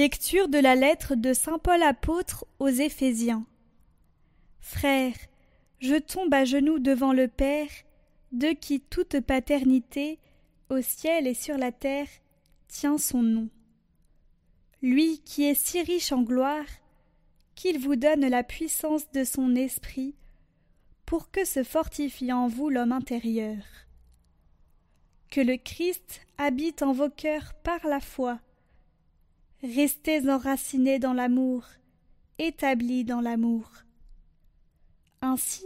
Lecture de la lettre de Saint Paul apôtre aux Éphésiens. Frères, je tombe à genoux devant le Père, de qui toute paternité, au ciel et sur la terre, tient son nom. Lui qui est si riche en gloire, qu'il vous donne la puissance de son esprit, pour que se fortifie en vous l'homme intérieur. Que le Christ habite en vos cœurs par la foi, Restez enracinés dans l'amour, établis dans l'amour. Ainsi,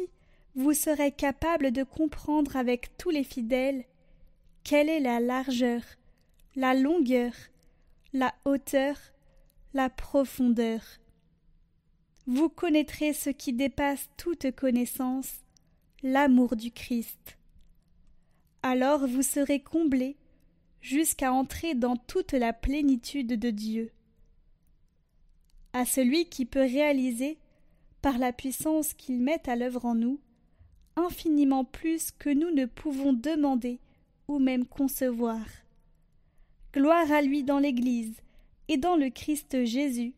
vous serez capables de comprendre avec tous les fidèles quelle est la largeur, la longueur, la hauteur, la profondeur. Vous connaîtrez ce qui dépasse toute connaissance, l'amour du Christ. Alors vous serez comblés jusqu'à entrer dans toute la plénitude de Dieu. À celui qui peut réaliser, par la puissance qu'il met à l'œuvre en nous, infiniment plus que nous ne pouvons demander ou même concevoir. Gloire à lui dans l'Église et dans le Christ Jésus,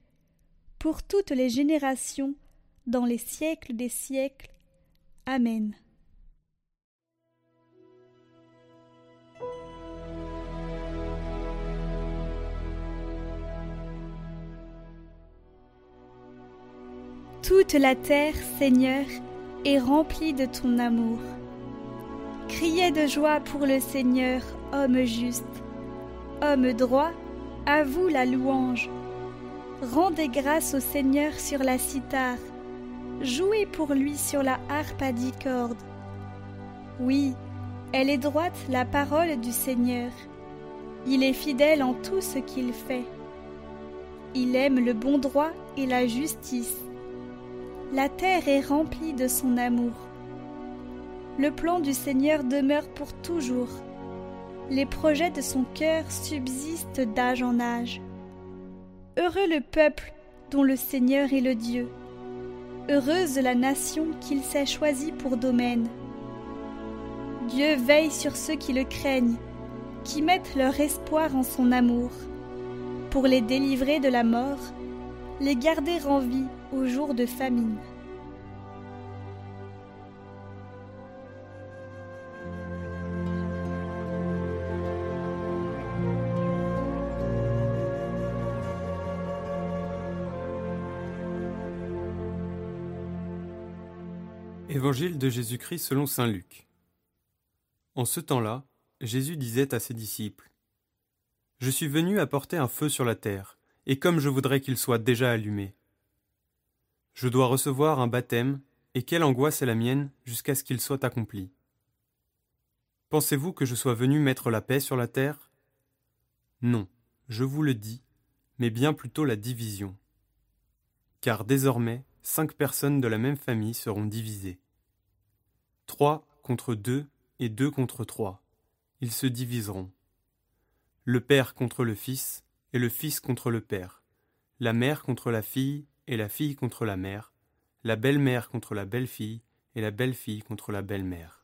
pour toutes les générations, dans les siècles des siècles. Amen. Toute la terre, Seigneur, est remplie de ton amour. Criez de joie pour le Seigneur, homme juste. Homme droit, à vous la louange. Rendez grâce au Seigneur sur la cithare. Jouez pour lui sur la harpe à dix cordes. Oui, elle est droite la parole du Seigneur. Il est fidèle en tout ce qu'il fait. Il aime le bon droit et la justice. La terre est remplie de son amour. Le plan du Seigneur demeure pour toujours. Les projets de son cœur subsistent d'âge en âge. Heureux le peuple dont le Seigneur est le Dieu. Heureuse la nation qu'il s'est choisie pour domaine. Dieu veille sur ceux qui le craignent, qui mettent leur espoir en son amour, pour les délivrer de la mort, les garder en vie au jour de famine. Évangile de Jésus-Christ selon Saint Luc. En ce temps-là, Jésus disait à ses disciples Je suis venu apporter un feu sur la terre, et comme je voudrais qu'il soit déjà allumé. Je dois recevoir un baptême, et quelle angoisse est la mienne jusqu'à ce qu'il soit accompli. Pensez-vous que je sois venu mettre la paix sur la terre? Non, je vous le dis, mais bien plutôt la division. Car désormais, cinq personnes de la même famille seront divisées. Trois contre deux et deux contre trois. Ils se diviseront. Le père contre le fils et le fils contre le père. La mère contre la fille et la fille contre la mère, la belle-mère contre la belle-fille, et la belle-fille contre la belle-mère.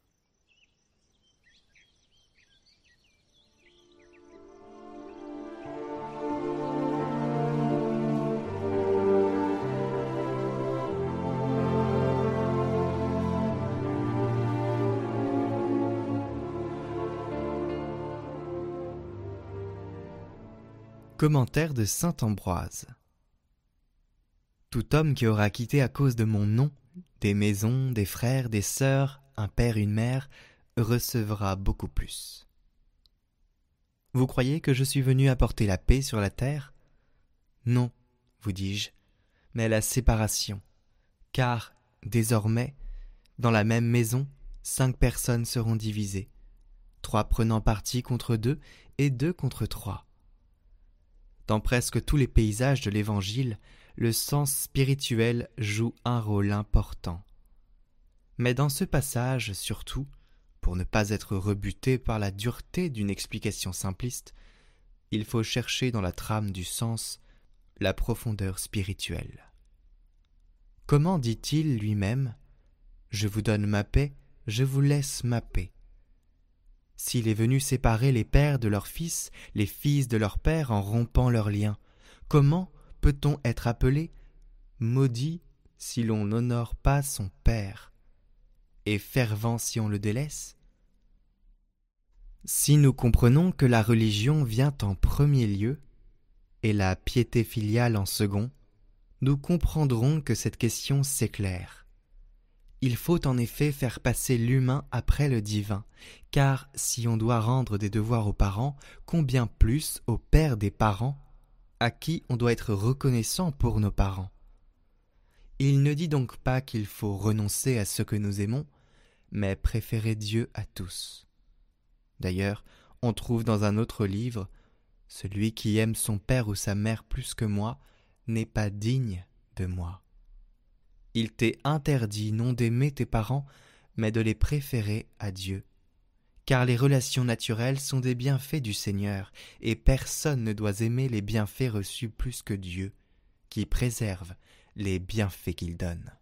Commentaire de Saint Ambroise tout homme qui aura quitté à cause de mon nom des maisons, des frères, des sœurs, un père, une mère, recevra beaucoup plus. Vous croyez que je suis venu apporter la paix sur la terre? Non, vous dis-je, mais la séparation, car, désormais, dans la même maison, cinq personnes seront divisées, trois prenant parti contre deux et deux contre trois. Dans presque tous les paysages de l'Évangile, le sens spirituel joue un rôle important. Mais dans ce passage, surtout, pour ne pas être rebuté par la dureté d'une explication simpliste, il faut chercher dans la trame du sens la profondeur spirituelle. Comment dit-il lui-même Je vous donne ma paix, je vous laisse ma paix. S'il est venu séparer les pères de leurs fils, les fils de leurs pères en rompant leurs liens, Comment peut-on être appelé maudit si l'on n'honore pas son Père, et fervent si on le délaisse? Si nous comprenons que la religion vient en premier lieu, et la piété filiale en second, nous comprendrons que cette question s'éclaire. Il faut en effet faire passer l'humain après le divin, car si on doit rendre des devoirs aux parents, combien plus au père des parents, à qui on doit être reconnaissant pour nos parents. Il ne dit donc pas qu'il faut renoncer à ce que nous aimons, mais préférer Dieu à tous. D'ailleurs, on trouve dans un autre livre Celui qui aime son père ou sa mère plus que moi n'est pas digne de moi. Il t'est interdit non d'aimer tes parents, mais de les préférer à Dieu. Car les relations naturelles sont des bienfaits du Seigneur, et personne ne doit aimer les bienfaits reçus plus que Dieu, qui préserve les bienfaits qu'il donne.